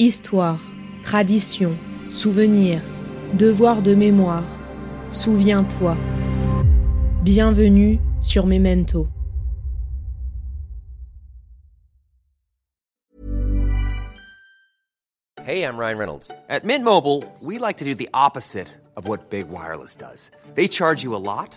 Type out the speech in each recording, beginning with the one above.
Histoire, tradition, souvenir, devoir de mémoire. Souviens-toi. Bienvenue sur Memento. Hey, I'm Ryan Reynolds. At Mint Mobile, we like to do the opposite of what Big Wireless does. They charge you a lot,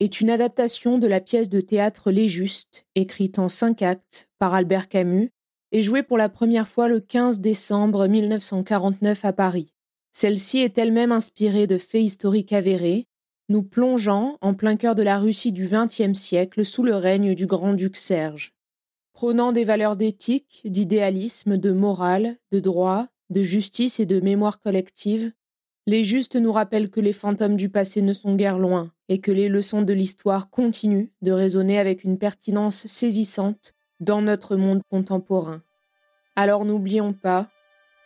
est une adaptation de la pièce de théâtre Les Justes, écrite en cinq actes par Albert Camus et jouée pour la première fois le 15 décembre 1949 à Paris. Celle-ci est elle-même inspirée de faits historiques avérés, nous plongeant en plein cœur de la Russie du XXe siècle sous le règne du grand-duc Serge. Prônant des valeurs d'éthique, d'idéalisme, de morale, de droit, de justice et de mémoire collective, les justes nous rappellent que les fantômes du passé ne sont guère loin et que les leçons de l'histoire continuent de résonner avec une pertinence saisissante dans notre monde contemporain. Alors n'oublions pas,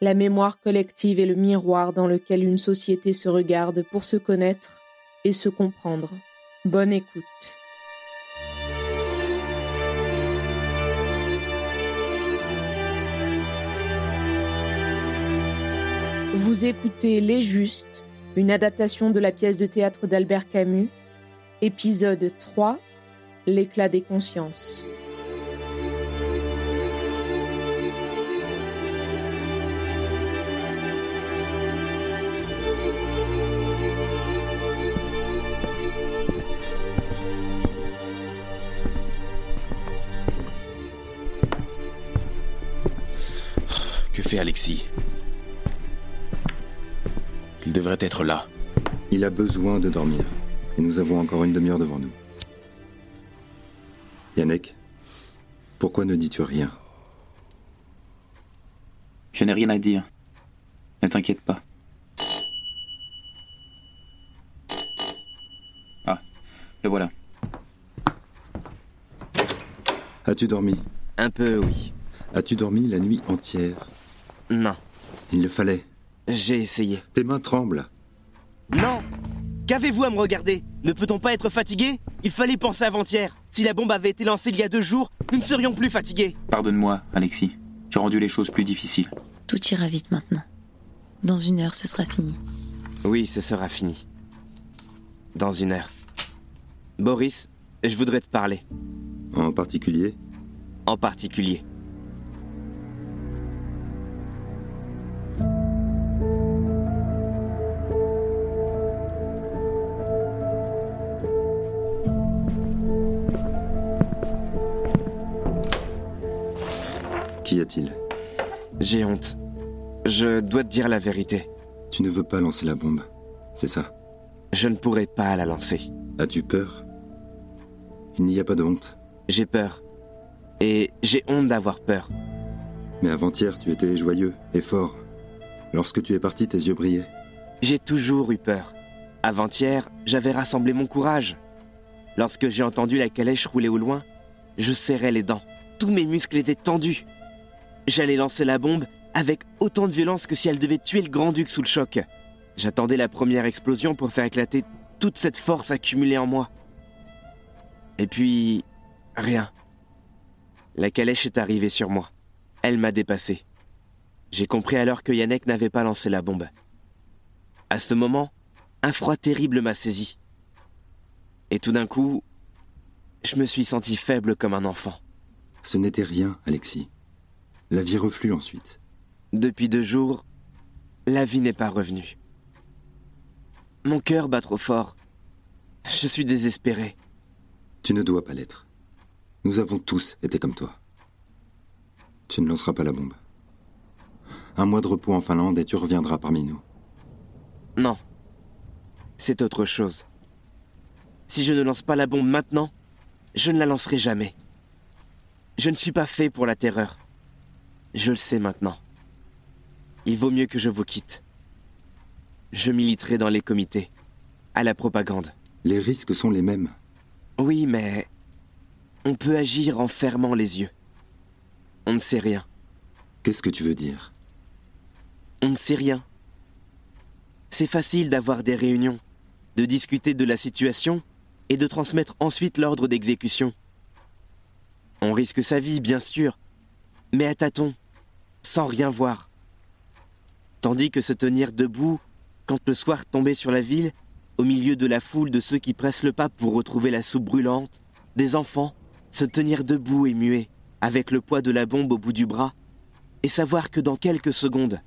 la mémoire collective est le miroir dans lequel une société se regarde pour se connaître et se comprendre. Bonne écoute. Vous écoutez Les Justes, une adaptation de la pièce de théâtre d'Albert Camus, épisode 3, L'éclat des consciences. Que fait Alexis? Devrait être là. Il a besoin de dormir. Et nous avons encore une demi-heure devant nous. Yannick, pourquoi ne dis-tu rien? Je n'ai rien à dire. Ne t'inquiète pas. Ah, le voilà. As-tu dormi? Un peu, oui. As-tu dormi la nuit entière? Non, Il le fallait. J'ai essayé. Tes mains tremblent. Non Qu'avez-vous à me regarder? Ne peut-on pas être fatigué? Il fallait penser avant-hier. Si la bombe avait été lancée il y a deux jours, nous ne serions plus fatigués. Pardonne-moi, Alexis. J'ai rendu les choses plus difficiles. Tout ira vite maintenant. Dans une heure, ce sera fini. Oui, ce sera fini. Dans une heure. Boris, je voudrais te parler. En particulier, En particulier. J'ai honte. Je dois te dire la vérité. Tu ne veux pas lancer la bombe, c'est ça? Je ne pourrai pas la lancer. As-tu peur? Il n'y a pas de honte. J'ai peur. Et j'ai honte d'avoir peur. Mais avant-hier, tu étais joyeux et fort. Lorsque tu es parti, tes yeux brillaient. J'ai toujours eu peur. Avant-hier, j'avais rassemblé mon courage. Lorsque j'ai entendu la calèche rouler au loin, je serrais les dents. Tous mes muscles étaient tendus. J'allais lancer la bombe avec autant de violence que si elle devait tuer le grand-duc sous le choc. J'attendais la première explosion pour faire éclater toute cette force accumulée en moi. Et puis, rien. La calèche est arrivée sur moi. Elle m'a dépassé. J'ai compris alors que Yannick n'avait pas lancé la bombe. À ce moment, un froid terrible m'a saisi. Et tout d'un coup, je me suis senti faible comme un enfant. Ce n'était rien, Alexis. La vie reflue ensuite. Depuis deux jours, la vie n'est pas revenue. Mon cœur bat trop fort. Je suis désespéré. Tu ne dois pas l'être. Nous avons tous été comme toi. Tu ne lanceras pas la bombe. Un mois de repos en Finlande et tu reviendras parmi nous. Non. C'est autre chose. Si je ne lance pas la bombe maintenant, je ne la lancerai jamais. Je ne suis pas fait pour la terreur. Je le sais maintenant. il vaut mieux que je vous quitte. Je militerai dans les comités, à la propagande. Les risques sont les mêmes. Oui, mais on peut agir en fermant les yeux. On ne sait rien. Qu'est-ce que tu veux dire? On ne sait rien. C'est facile d'avoir des réunions, de discuter de la situation et de transmettre ensuite l'ordre d'exécution. On risque sa vie, bien sûr, mais à tâtons, sans rien voir. Tandis que se tenir debout, quand le soir tombait sur la ville, au milieu de la foule de ceux qui pressent le pas pour retrouver la soupe brûlante, des enfants, se tenir debout et muet, avec le poids de la bombe au bout du bras, et savoir que dans quelques secondes,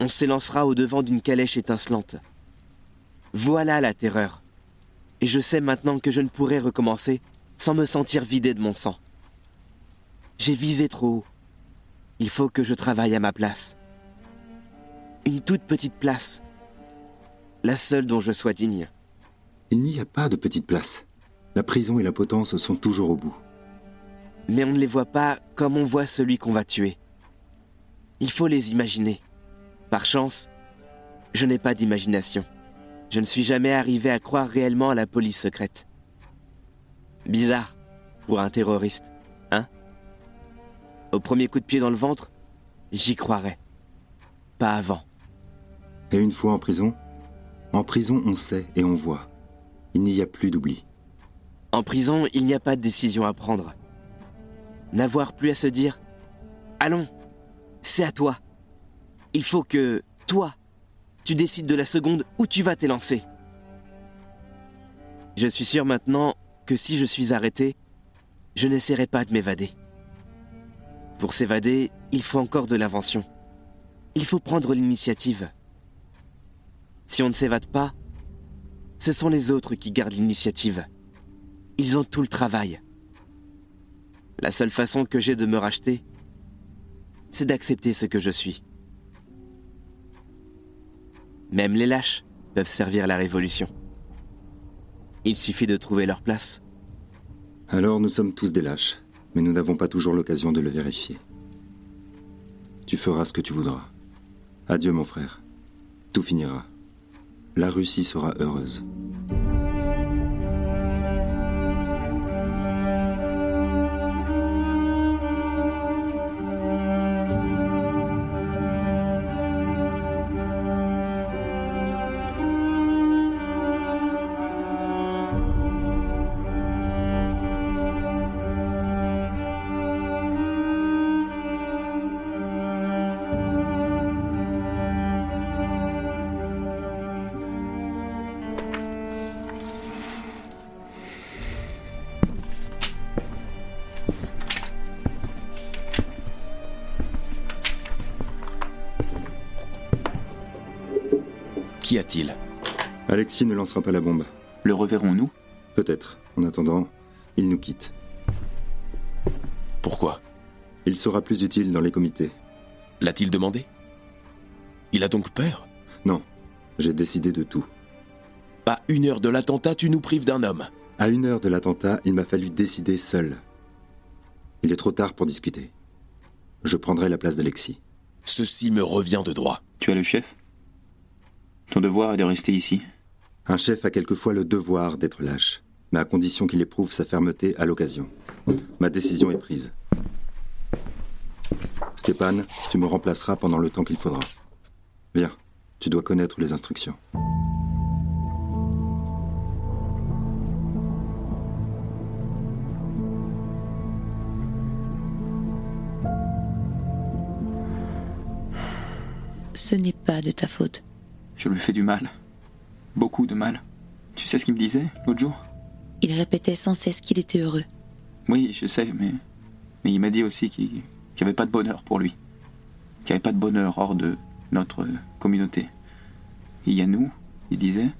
on s'élancera au devant d'une calèche étincelante. Voilà la terreur. Et je sais maintenant que je ne pourrai recommencer sans me sentir vidé de mon sang. J'ai visé trop haut. Il faut que je travaille à ma place. Une toute petite place. La seule dont je sois digne. Il n'y a pas de petite place. La prison et la potence sont toujours au bout. Mais on ne les voit pas comme on voit celui qu'on va tuer. Il faut les imaginer. Par chance, je n'ai pas d'imagination. Je ne suis jamais arrivé à croire réellement à la police secrète. Bizarre pour un terroriste, Au premier coup de pied dans le ventre, j'y croirais. Pas avant. Et une fois en prison? En prison, on sait et on voit. Il n'y a plus d'oubli. En prison, il n'y a pas de décision à prendre. N'avoir plus à se dire Allons, c'est à toi. Il faut que, toi, tu décides de la seconde où tu vas t'élancer. Je suis sûr maintenant que si je suis arrêté, je n'essaierai pas de m'évader. Pour s'évader, il faut encore de l'invention. Il faut prendre l'initiative. Si on ne s'évade pas, ce sont les autres qui gardent l'initiative. Ils ont tout le travail. La seule façon que j'ai de me racheter, c'est d'accepter ce que je suis. Même les lâches peuvent servir la révolution. Il suffit de trouver leur place. Alors nous sommes tous des lâches, mais nous n'avons pas toujours l'occasion de le vérifier. Tu feras ce que tu voudras. Adieu mon frère. Tout finira. La Russie sera heureuse. Qu'y a-t-il Alexis ne lancera pas la bombe. Le reverrons-nous Peut-être. En attendant, il nous quitte. Pourquoi Il sera plus utile dans les comités. L'a-t-il demandé Il a donc peur Non, j'ai décidé de tout. À une heure de l'attentat, tu nous prives d'un homme. À une heure de l'attentat, il m'a fallu décider seul. Il est trop tard pour discuter. Je prendrai la place d'Alexis. Ceci me revient de droit. Tu es le chef? Ton devoir est de rester ici. Un chef a quelquefois le devoir d'être lâche, mais à condition qu'il éprouve sa fermeté à l'occasion. Ma décision est prise. Stéphane, tu me remplaceras pendant le temps qu'il faudra. Viens, tu dois connaître les instructions. Ce n'est pas de ta faute. Je lui fais du mal. Beaucoup de mal. Tu sais ce qu'il me disait l'autre jour? Il répétait sans cesse qu'il était heureux. Oui, je sais, mais, mais il m'a dit aussi qu'il n'y avait pas de bonheur pour lui. Qu'il n'y avait pas de bonheur hors de notre communauté. Il y a nous, il disait,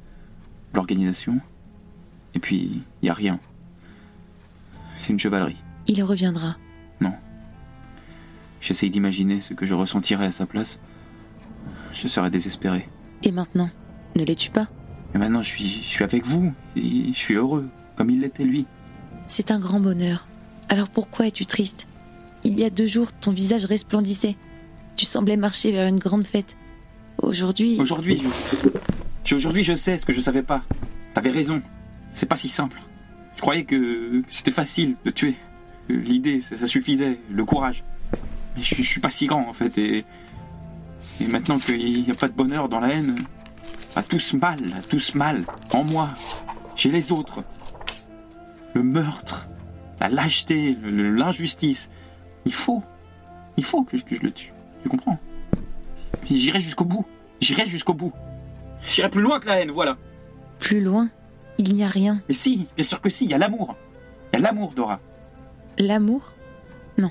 l'organisation, et puis il n'y a rien. C'est une chevalerie. Il reviendra. Non. J'essaye d'imaginer ce que je ressentirais à sa place. Je serais désespéré. Et maintenant, ne les tue pas. Mais maintenant, je suis, je suis avec vous. Et je suis heureux, comme il l'était lui. C'est un grand bonheur. Alors pourquoi es-tu triste Il y a deux jours, ton visage resplendissait. Tu semblais marcher vers une grande fête. Aujourd'hui. Aujourd'hui, je... Aujourd'hui, je sais ce que je savais pas. T'avais raison. C'est pas si simple. Je croyais que c'était facile de tuer. L'idée, ça, suffisait. Le courage. Mais je, je, suis pas si grand, en fait. Et, et maintenant qu'il n'y a pas de bonheur dans la haine, à tous mal, à tous mal. En moi. Chez les autres. Le meurtre. La lâcheté. L'injustice. Il faut. Il faut que je, que je le tue. Tu comprends? J'irai jusqu'au bout. J'irai jusqu'au bout. J'irai plus loin que la haine, voilà. Plus loin Il n'y a rien. Mais si, bien sûr que si, il y a l'amour. Il y a l'amour, Dora. L'amour? Non.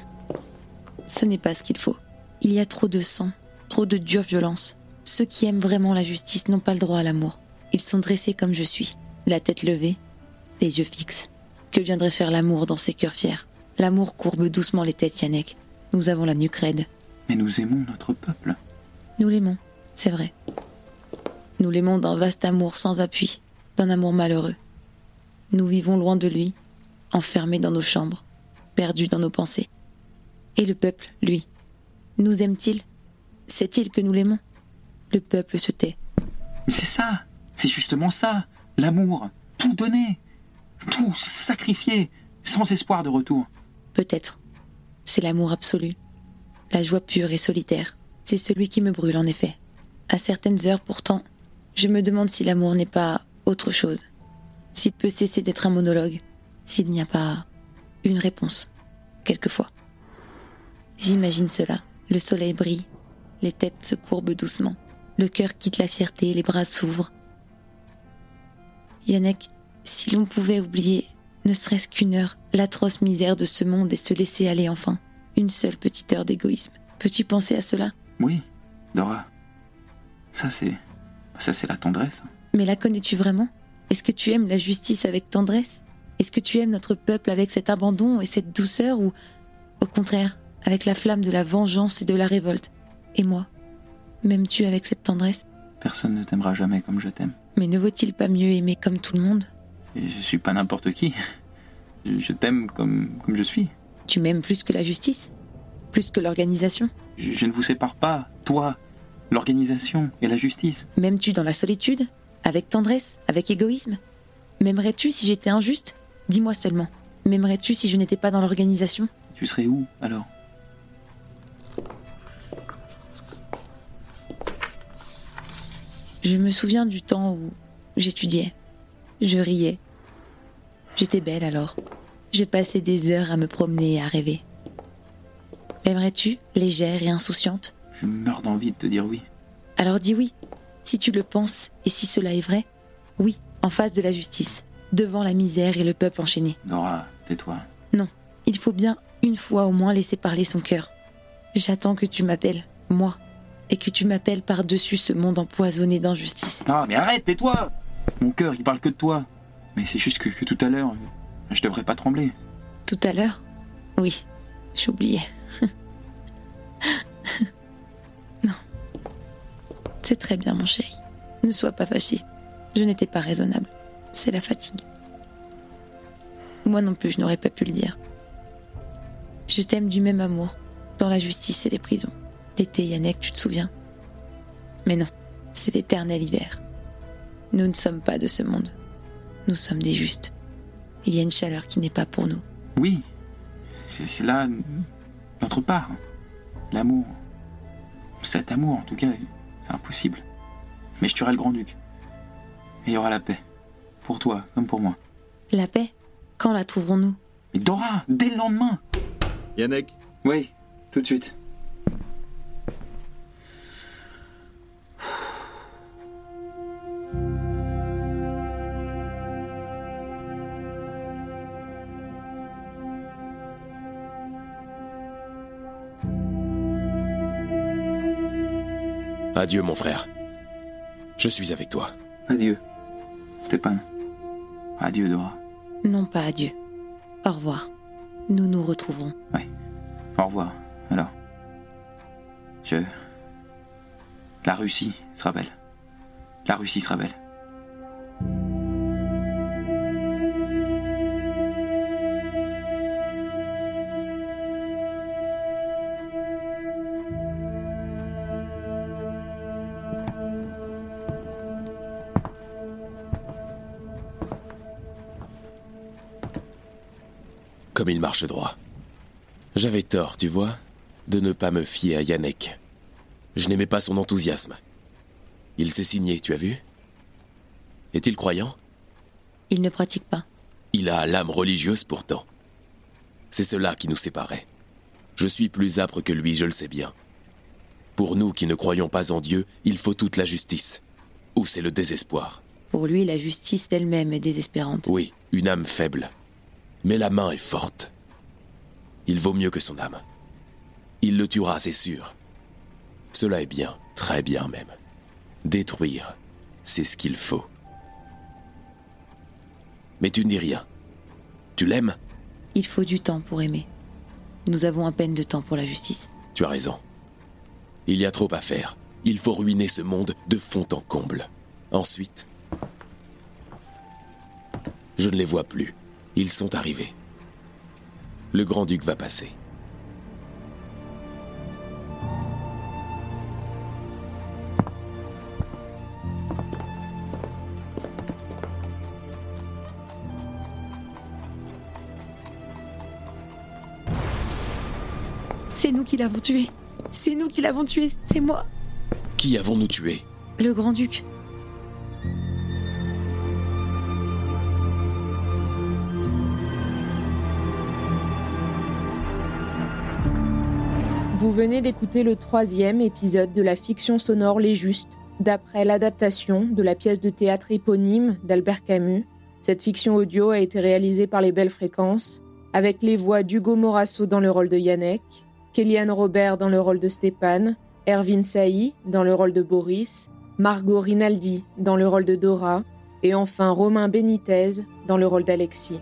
Ce n'est pas ce qu'il faut. Il y a trop de sang, trop de dure violence. Ceux qui aiment vraiment la justice n'ont pas le droit à l'amour. Ils sont dressés comme je suis, la tête levée, les yeux fixes. Que viendrait faire l'amour dans ces cœurs fiers? L'amour courbe doucement les têtes, Yannick. Nous avons la nuque raide. Mais nous aimons notre peuple. Nous l'aimons, c'est vrai. Nous l'aimons d'un vaste amour sans appui, d'un amour malheureux. Nous vivons loin de lui, enfermés dans nos chambres, perdus dans nos pensées. Et le peuple, lui, nous aime-t-il? Sait-il que nous l'aimons Le peuple se tait. Mais c'est ça, c'est justement ça, l'amour, tout donner, tout sacrifier, sans espoir de retour. Peut-être. C'est l'amour absolu, la joie pure et solitaire, c'est celui qui me brûle en effet. À certaines heures pourtant, je me demande si l'amour n'est pas autre chose, s'il peut cesser d'être un monologue, s'il n'y a pas une réponse, quelquefois. J'imagine cela. Le soleil brille, les têtes se courbent doucement, le cœur quitte la fierté, les bras s'ouvrent. Yannick, si l'on pouvait oublier, ne serait-ce qu'une heure, l'atroce misère de ce monde et se laisser aller enfin une seule petite heure d'égoïsme. Peux-tu penser à cela? Oui, Dora. Ça, c'est. Ça, c'est la tendresse. Mais la connais-tu vraiment? Est-ce que tu aimes la justice avec tendresse? Est-ce que tu aimes notre peuple avec cet abandon et cette douceur ou, au contraire, avec la flamme de la vengeance et de la révolte? Et moi M'aimes-tu avec cette tendresse? Personne ne t'aimera jamais comme je t'aime. Mais ne vaut-il pas mieux aimer comme tout le monde? Je suis pas n'importe qui. Je t'aime comme, comme je suis. Tu m'aimes plus que la justice? Plus que l'organisation? Je, je ne vous sépare pas, toi, l'organisation et la justice. M'aimes-tu dans la solitude? Avec tendresse? Avec égoïsme? M'aimerais-tu si j'étais injuste? Dis-moi seulement. M'aimerais-tu si je n'étais pas dans l'organisation? Tu serais où alors? Je me souviens du temps où j'étudiais. Je riais. J'étais belle alors. J'ai passé des heures à me promener et à rêver. M'aimerais-tu, légère et insouciante? Je meurs d'envie de te dire oui. Alors dis oui. Si tu le penses et si cela est vrai, oui, en face de la justice, devant la misère et le peuple enchaîné. Nora, tais-toi. Non, il faut bien une fois au moins laisser parler son cœur. J'attends que tu m'appelles, moi, et que tu m'appelles par-dessus ce monde empoisonné d'injustice. Ah, mais arrête, tais-toi Mon cœur, il parle que de toi. Mais c'est juste que, que tout à l'heure, je devrais pas trembler. Tout à l'heure? Oui, j'oubliais. non. C'est très bien, mon chéri. Ne sois pas fâché. Je n'étais pas raisonnable. C'est la fatigue. Moi non plus, je n'aurais pas pu le dire. Je t'aime du même amour, dans la justice et les prisons. L'été, Yannick, tu te souviens? Mais non, c'est l'éternel hiver. Nous ne sommes pas de ce monde. Nous sommes des justes. Il y a une chaleur qui n'est pas pour nous. Oui, c'est là notre part. L'amour. Cet amour, en tout cas, c'est impossible. Mais je tuerai le grand-duc. Et il y aura la paix. Pour toi, comme pour moi. La paix? Quand la trouverons-nous? Mais Dora, dès le lendemain Yannick Oui, tout de suite. Adieu, mon frère. Je suis avec toi. Adieu, Stéphane. Adieu, Dora. Non, pas adieu. Au revoir. Nous nous retrouverons. Oui. Au revoir, alors. Je. La Russie sera belle. La Russie sera belle. Comme il marche droit. J'avais tort, tu vois, de ne pas me fier à Yannick. Je n'aimais pas son enthousiasme. Il s'est signé, tu as vu? Est-il croyant? Il ne pratique pas. Il a l'âme religieuse pourtant. C'est cela qui nous séparait. Je suis plus âpre que lui, je le sais bien. Pour nous qui ne croyons pas en Dieu, il faut toute la justice. Ou c'est le désespoir? Pour lui, la justice elle-même est désespérante. Oui, une âme faible. Mais la main est forte. Il vaut mieux que son âme. Il le tuera, c'est sûr. Cela est bien, très bien même. Détruire, c'est ce qu'il faut. Mais tu ne dis rien. Tu l'aimes? Il faut du temps pour aimer. Nous avons à peine de temps pour la justice. Tu as raison. Il y a trop à faire. Il faut ruiner ce monde de fond en comble. Ensuite, je ne les vois plus. Ils sont arrivés. Le grand-duc va passer. C'est nous qui l'avons tué. C'est nous qui l'avons tué. C'est moi. Qui avons-nous tué? Le grand-duc. Vous venez d'écouter le troisième épisode de la fiction sonore Les Justes, d'après l'adaptation de la pièce de théâtre éponyme d'Albert Camus. Cette fiction audio a été réalisée par les Belles Fréquences, avec les voix d'Hugo Morasso dans le rôle de Yannick, Kéliane Robert dans le rôle de Stéphane, Erwin Sailly dans le rôle de Boris, Margot Rinaldi dans le rôle de Dora, et enfin Romain Benitez dans le rôle d'Alexis.